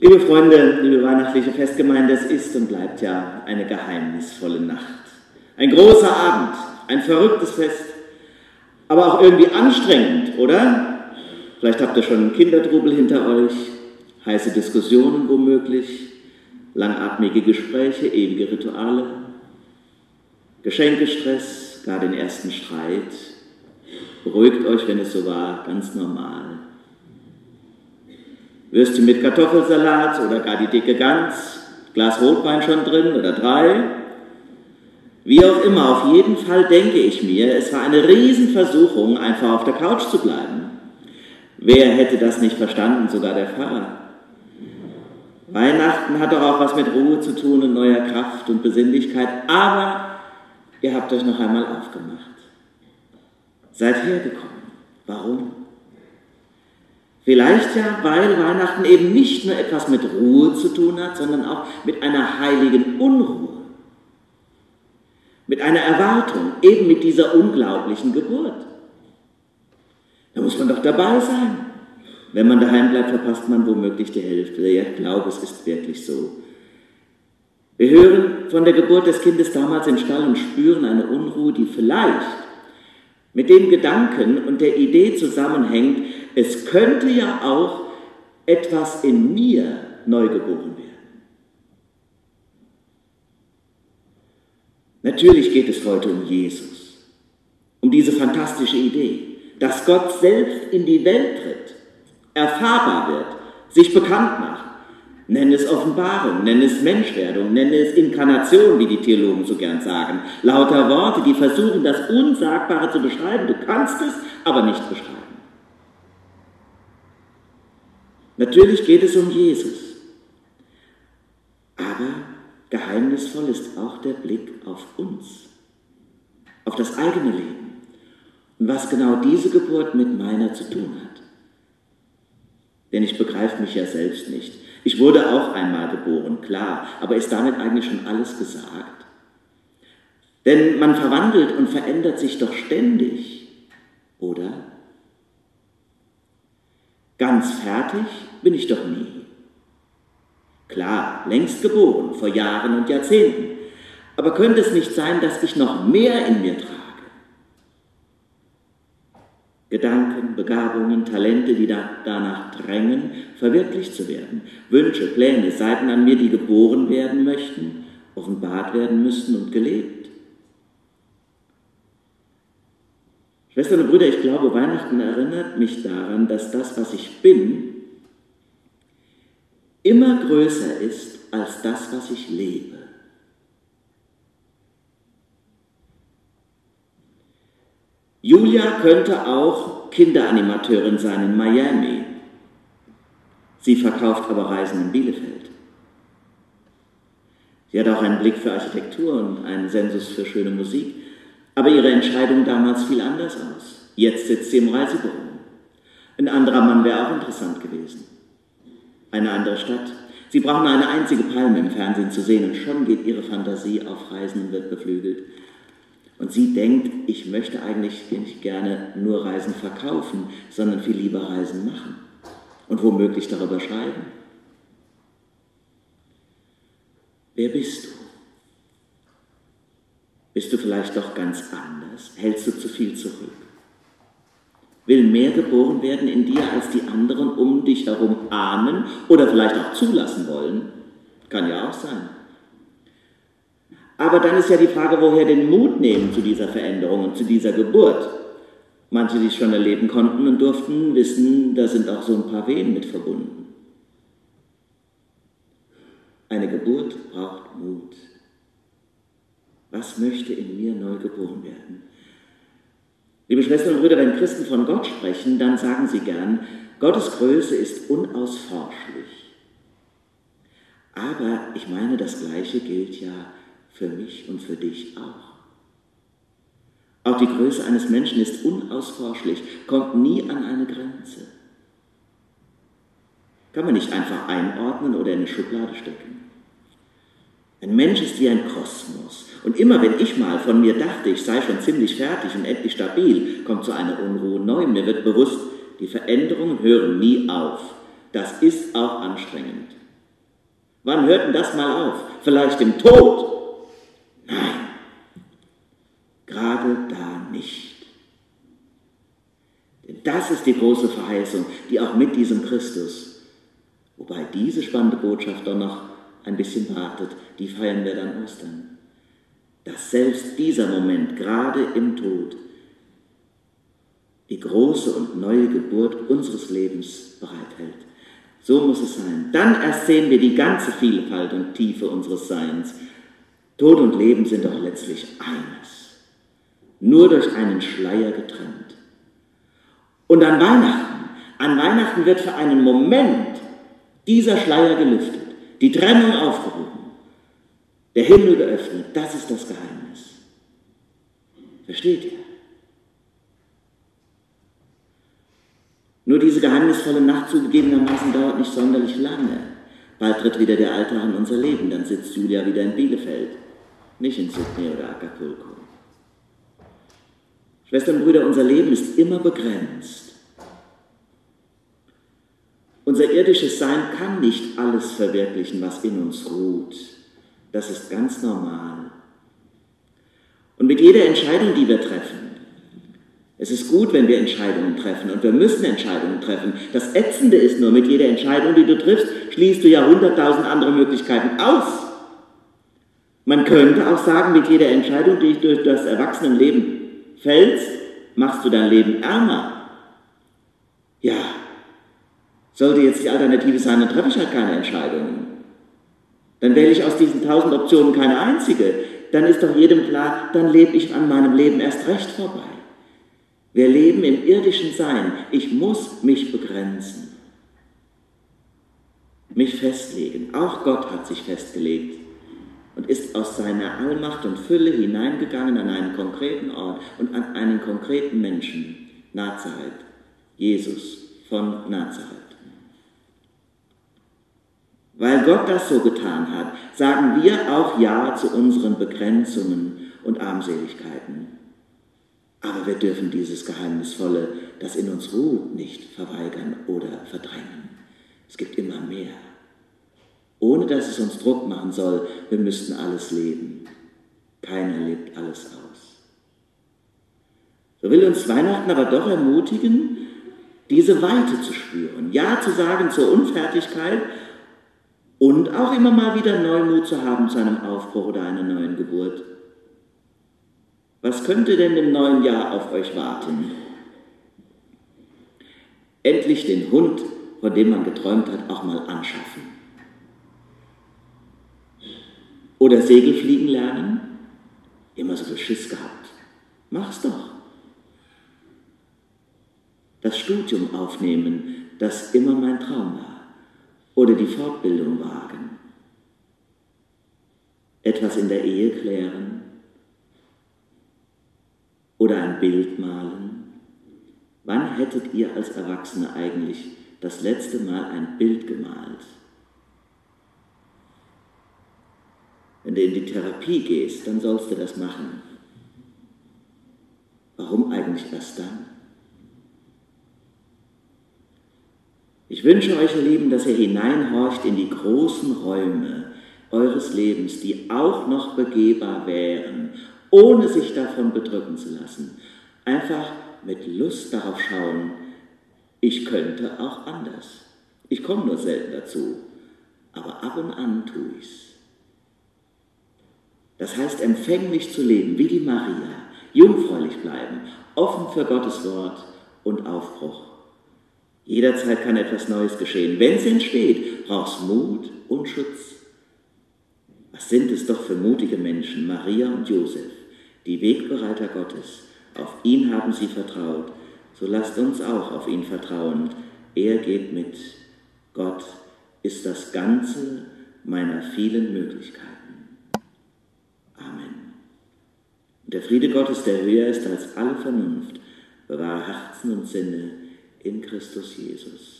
Liebe Freunde, liebe weihnachtliche Festgemeinde, es ist und bleibt ja eine geheimnisvolle Nacht. Ein großer Abend, ein verrücktes Fest, aber auch irgendwie anstrengend, oder? Vielleicht habt ihr schon einen Kindertrubel hinter euch, heiße Diskussionen womöglich, langatmige Gespräche, ewige Rituale, Geschenkestress, gar den ersten Streit. Beruhigt euch, wenn es so war, ganz normal. Würstchen mit Kartoffelsalat oder gar die dicke Gans, Glas Rotwein schon drin oder drei. Wie auch immer, auf jeden Fall denke ich mir, es war eine Riesenversuchung, einfach auf der Couch zu bleiben. Wer hätte das nicht verstanden, sogar der Pfarrer? Weihnachten hat doch auch was mit Ruhe zu tun und neuer Kraft und Besinnlichkeit, aber ihr habt euch noch einmal aufgemacht. Seid hergekommen. Warum? Vielleicht ja, weil Weihnachten eben nicht nur etwas mit Ruhe zu tun hat, sondern auch mit einer heiligen Unruhe, mit einer Erwartung, eben mit dieser unglaublichen Geburt. Da muss man doch dabei sein. Wenn man daheim bleibt, verpasst man womöglich die Hälfte. Ja, ich glaube, es ist wirklich so. Wir hören von der Geburt des Kindes damals im Stall und spüren eine Unruhe, die vielleicht mit dem Gedanken und der Idee zusammenhängt, es könnte ja auch etwas in mir neu geboren werden. Natürlich geht es heute um Jesus, um diese fantastische Idee, dass Gott selbst in die Welt tritt, erfahrbar wird, sich bekannt macht. Nenn es Offenbarung, nenn es Menschwerdung, nenne es Inkarnation, wie die Theologen so gern sagen. Lauter Worte, die versuchen, das Unsagbare zu beschreiben. Du kannst es, aber nicht beschreiben. Natürlich geht es um Jesus. Aber geheimnisvoll ist auch der Blick auf uns, auf das eigene Leben und was genau diese Geburt mit meiner zu tun hat. Denn ich begreife mich ja selbst nicht. Ich wurde auch einmal geboren, klar, aber ist damit eigentlich schon alles gesagt? Denn man verwandelt und verändert sich doch ständig, oder? Ganz fertig bin ich doch nie. Klar, längst geboren, vor Jahren und Jahrzehnten. Aber könnte es nicht sein, dass ich noch mehr in mir trage? Gedanken, Begabungen, Talente, die da, danach drängen, verwirklicht zu werden. Wünsche, Pläne, Seiten an mir, die geboren werden möchten, offenbart werden müssten und gelebt. Schwestern und Brüder, ich glaube, Weihnachten erinnert mich daran, dass das, was ich bin, immer größer ist als das, was ich lebe. Julia könnte auch Kinderanimateurin sein in Miami. Sie verkauft aber Reisen in Bielefeld. Sie hat auch einen Blick für Architektur und einen Sensus für schöne Musik. Aber ihre Entscheidung damals fiel anders aus. Jetzt sitzt sie im Reisebüro. Ein anderer Mann wäre auch interessant gewesen. Eine andere Stadt. Sie brauchen eine einzige Palme im Fernsehen zu sehen und schon geht ihre Fantasie auf Reisen und wird beflügelt. Und sie denkt, ich möchte eigentlich nicht gerne nur Reisen verkaufen, sondern viel lieber Reisen machen und womöglich darüber schreiben. Wer bist du? Bist du vielleicht doch ganz anders? Hältst du zu viel zurück? Will mehr geboren werden in dir, als die anderen um dich herum ahnen oder vielleicht auch zulassen wollen? Kann ja auch sein. Aber dann ist ja die Frage, woher den Mut nehmen zu dieser Veränderung und zu dieser Geburt. Manche, die es schon erleben konnten und durften, wissen, da sind auch so ein paar Wehen mit verbunden. Eine Geburt braucht Mut. Was möchte in mir neu geboren werden? Liebe Schwestern und Brüder, wenn Christen von Gott sprechen, dann sagen sie gern, Gottes Größe ist unausforschlich. Aber ich meine, das Gleiche gilt ja für mich und für dich auch. Auch die Größe eines Menschen ist unausforschlich, kommt nie an eine Grenze. Kann man nicht einfach einordnen oder in eine Schublade stecken. Ein Mensch ist wie ein Kosmos. Und immer wenn ich mal von mir dachte, ich sei schon ziemlich fertig und endlich stabil, kommt so eine Unruhe neu. Mir wird bewusst, die Veränderungen hören nie auf. Das ist auch anstrengend. Wann hört denn das mal auf? Vielleicht im Tod? Nein, gerade da nicht. Denn das ist die große Verheißung, die auch mit diesem Christus, wobei diese spannende Botschaft doch noch ein bisschen wartet, die feiern wir dann Ostern, dass selbst dieser Moment, gerade im Tod, die große und neue Geburt unseres Lebens bereithält. So muss es sein. Dann erst sehen wir die ganze Vielfalt und Tiefe unseres Seins. Tod und Leben sind doch letztlich eines. Nur durch einen Schleier getrennt. Und an Weihnachten, an Weihnachten wird für einen Moment dieser Schleier gelüftet, die Trennung aufgehoben, der Himmel geöffnet. Das ist das Geheimnis. Versteht ihr? Nur diese geheimnisvolle Nacht zugegebenermaßen dauert nicht sonderlich lange. Bald tritt wieder der Alltag in unser Leben, dann sitzt Julia wieder in Bielefeld, nicht in Sydney oder Acapulco. Schwestern und Brüder, unser Leben ist immer begrenzt. Unser irdisches Sein kann nicht alles verwirklichen, was in uns ruht. Das ist ganz normal. Und mit jeder Entscheidung, die wir treffen, es ist gut, wenn wir Entscheidungen treffen und wir müssen Entscheidungen treffen. Das Ätzende ist nur, mit jeder Entscheidung, die du triffst, schließt du ja hunderttausend andere Möglichkeiten aus. Man könnte auch sagen, mit jeder Entscheidung, die du durch das Erwachsenenleben fällst, machst du dein Leben ärmer. Ja, sollte jetzt die Alternative sein, dann treffe ich halt keine Entscheidungen. Dann wähle ich aus diesen tausend Optionen keine einzige. Dann ist doch jedem klar, dann lebe ich an meinem Leben erst recht vorbei. Wir leben im irdischen Sein. Ich muss mich begrenzen, mich festlegen. Auch Gott hat sich festgelegt und ist aus seiner Allmacht und Fülle hineingegangen an einen konkreten Ort und an einen konkreten Menschen, Nazareth, Jesus von Nazareth. Weil Gott das so getan hat, sagen wir auch Ja zu unseren Begrenzungen und Armseligkeiten. Aber wir dürfen dieses Geheimnisvolle, das in uns ruht, nicht verweigern oder verdrängen. Es gibt immer mehr. Ohne dass es uns Druck machen soll, wir müssten alles leben. Keiner lebt alles aus. So will uns Weihnachten aber doch ermutigen, diese Weite zu spüren, Ja zu sagen zur Unfertigkeit und auch immer mal wieder Neumut zu haben zu einem Aufbruch oder einer neuen Geburt. Was könnte denn im neuen Jahr auf euch warten? Endlich den Hund, von dem man geträumt hat, auch mal anschaffen. Oder Segel fliegen lernen? Immer so viel Schiss gehabt. Mach's doch. Das Studium aufnehmen, das immer mein Traum war. Oder die Fortbildung wagen. Etwas in der Ehe klären oder ein Bild malen? Wann hättet ihr als Erwachsene eigentlich das letzte Mal ein Bild gemalt? Wenn du in die Therapie gehst, dann sollst du das machen. Warum eigentlich erst dann? Ich wünsche euch, ihr Lieben, dass ihr hineinhorcht in die großen Räume eures Lebens, die auch noch begehbar wären ohne sich davon bedrücken zu lassen. Einfach mit Lust darauf schauen, ich könnte auch anders. Ich komme nur selten dazu, aber ab und an tue ich's. Das heißt, empfänglich zu leben, wie die Maria, jungfräulich bleiben, offen für Gottes Wort und Aufbruch. Jederzeit kann etwas Neues geschehen. Wenn es entsteht, brauchst Mut und Schutz. Was sind es doch für mutige Menschen, Maria und Josef die Wegbereiter Gottes. Auf ihn haben sie vertraut, so lasst uns auch auf ihn vertrauen. Er geht mit. Gott ist das Ganze meiner vielen Möglichkeiten. Der Friede Gottes, der höher ist als alle Vernunft, bewahre Herzen und Sinne in Christus Jesus.